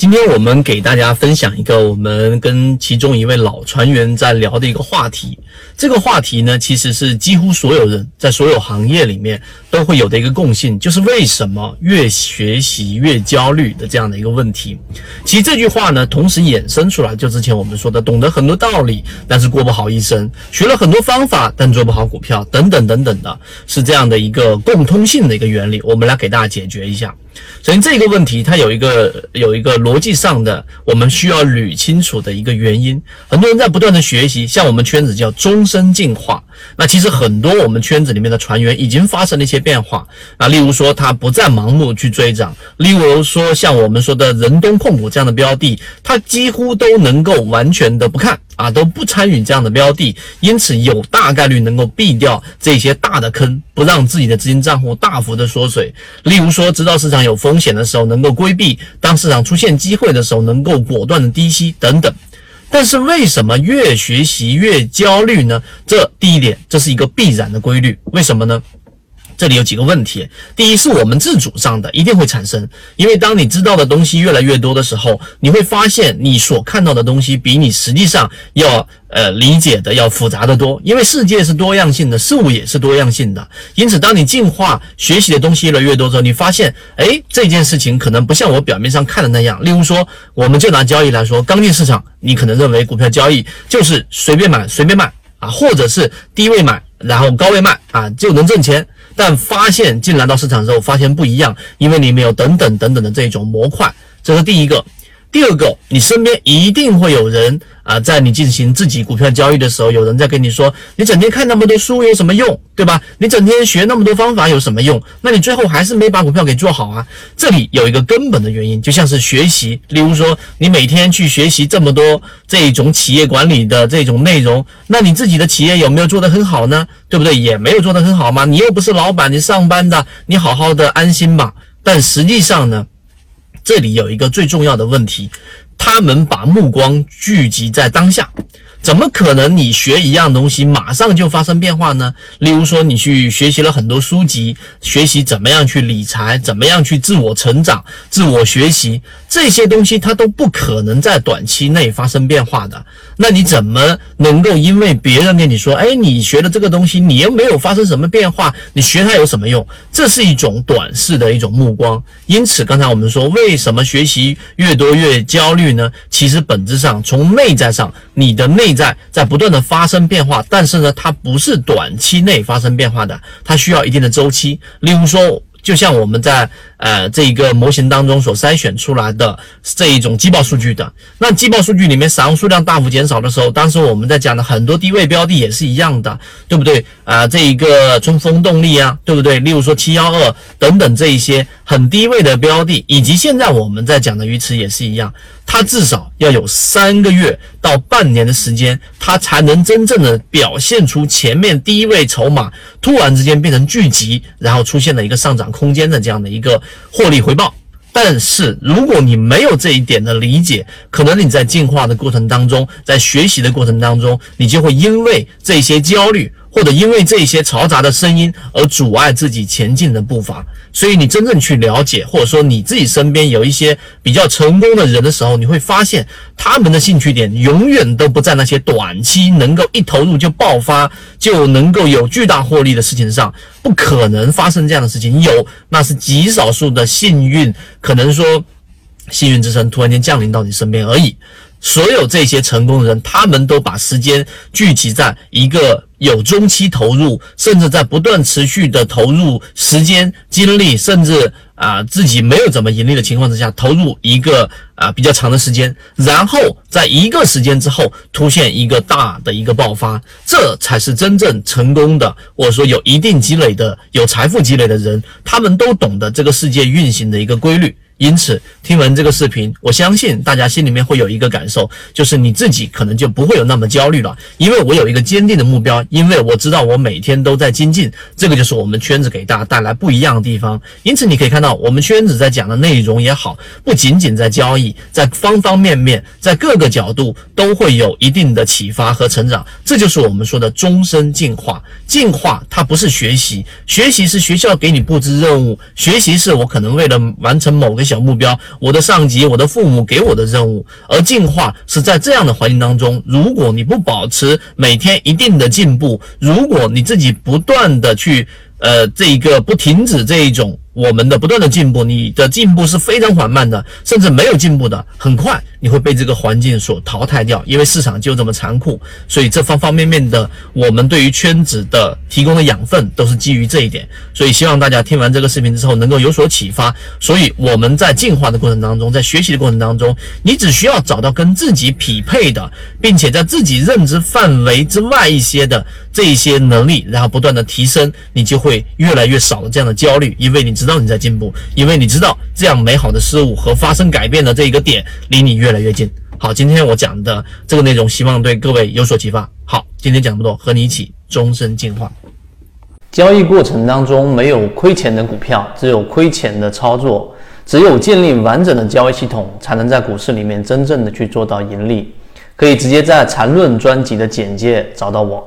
今天我们给大家分享一个我们跟其中一位老船员在聊的一个话题。这个话题呢，其实是几乎所有人在所有行业里面都会有的一个共性，就是为什么越学习越焦虑的这样的一个问题。其实这句话呢，同时衍生出来，就之前我们说的，懂得很多道理，但是过不好一生；学了很多方法，但做不好股票，等等等等的，是这样的一个共通性的一个原理。我们来给大家解决一下。首先，这个问题它有一个有一个逻辑上的我们需要捋清楚的一个原因。很多人在不断的学习，像我们圈子叫终身进化。那其实很多我们圈子里面的船员已经发生了一些变化啊，例如说他不再盲目去追涨，例如说像我们说的人东控股这样的标的，他几乎都能够完全的不看啊，都不参与这样的标的，因此有大概率能够避掉这些大的坑，不让自己的资金账户大幅的缩水。例如说，知道市场有风险的时候能够规避，当市场出现机会的时候能够果断的低吸等等。但是为什么越学习越焦虑呢？这第一点，这是一个必然的规律。为什么呢？这里有几个问题。第一，是我们自主上的，一定会产生。因为当你知道的东西越来越多的时候，你会发现你所看到的东西比你实际上要呃理解的要复杂的多。因为世界是多样性的，事物也是多样性的。因此，当你进化学习的东西越来越多之后，你发现，哎，这件事情可能不像我表面上看的那样。例如说，我们就拿交易来说，刚进市场，你可能认为股票交易就是随便买随便卖啊，或者是低位买然后高位卖啊就能挣钱。但发现进来到市场之后，发现不一样，因为里面有等等等等的这种模块，这是第一个。第二个，你身边一定会有人啊，在你进行自己股票交易的时候，有人在跟你说：“你整天看那么多书有什么用，对吧？你整天学那么多方法有什么用？那你最后还是没把股票给做好啊。”这里有一个根本的原因，就像是学习，例如说你每天去学习这么多这种企业管理的这种内容，那你自己的企业有没有做得很好呢？对不对？也没有做得很好嘛？你又不是老板，你上班的，你好好的安心吧。但实际上呢？这里有一个最重要的问题，他们把目光聚集在当下。怎么可能你学一样东西马上就发生变化呢？例如说，你去学习了很多书籍，学习怎么样去理财，怎么样去自我成长、自我学习这些东西，它都不可能在短期内发生变化的。那你怎么能够因为别人跟你说，哎，你学的这个东西，你又没有发生什么变化，你学它有什么用？这是一种短视的一种目光。因此，刚才我们说，为什么学习越多越焦虑呢？其实本质上从内在上，你的内在在不断的发生变化，但是呢，它不是短期内发生变化的，它需要一定的周期。例如说，就像我们在呃这一个模型当中所筛选出来的这一种季报数据的，那季报数据里面散户数量大幅减少的时候，当时我们在讲的很多低位标的也是一样的，对不对？啊，这一个春风动力啊，对不对？例如说七幺二等等这一些很低位的标的，以及现在我们在讲的鱼池也是一样。它至少要有三个月到半年的时间，它才能真正的表现出前面第一位筹码突然之间变成聚集，然后出现了一个上涨空间的这样的一个获利回报。但是如果你没有这一点的理解，可能你在进化的过程当中，在学习的过程当中，你就会因为这些焦虑。或者因为这些嘈杂的声音而阻碍自己前进的步伐，所以你真正去了解，或者说你自己身边有一些比较成功的人的时候，你会发现他们的兴趣点永远都不在那些短期能够一投入就爆发就能够有巨大获利的事情上，不可能发生这样的事情。有那是极少数的幸运，可能说幸运之神突然间降临到你身边而已。所有这些成功的人，他们都把时间聚集在一个有中期投入，甚至在不断持续的投入时间、精力，甚至啊自己没有怎么盈利的情况之下，投入一个啊比较长的时间，然后在一个时间之后出现一个大的一个爆发，这才是真正成功的，或者说有一定积累的、有财富积累的人，他们都懂得这个世界运行的一个规律。因此，听完这个视频，我相信大家心里面会有一个感受，就是你自己可能就不会有那么焦虑了，因为我有一个坚定的目标，因为我知道我每天都在精进，这个就是我们圈子给大家带来不一样的地方。因此，你可以看到我们圈子在讲的内容也好，不仅仅在交易，在方方面面，在各个角度都会有一定的启发和成长。这就是我们说的终身进化。进化它不是学习，学习是学校给你布置任务，学习是我可能为了完成某个。小目标，我的上级、我的父母给我的任务。而进化是在这样的环境当中，如果你不保持每天一定的进步，如果你自己不断的去。呃，这一个不停止这一种我们的不断的进步，你的进步是非常缓慢的，甚至没有进步的，很快你会被这个环境所淘汰掉，因为市场就这么残酷。所以这方方面面的，我们对于圈子的提供的养分都是基于这一点。所以希望大家听完这个视频之后能够有所启发。所以我们在进化的过程当中，在学习的过程当中，你只需要找到跟自己匹配的，并且在自己认知范围之外一些的这一些能力，然后不断的提升，你就会。越来越少的这样的焦虑，因为你知道你在进步，因为你知道这样美好的事物和发生改变的这一个点离你越来越近。好，今天我讲的这个内容，希望对各位有所启发。好，今天讲这么多，和你一起终身进化。交易过程当中没有亏钱的股票，只有亏钱的操作。只有建立完整的交易系统，才能在股市里面真正的去做到盈利。可以直接在缠论专辑的简介找到我。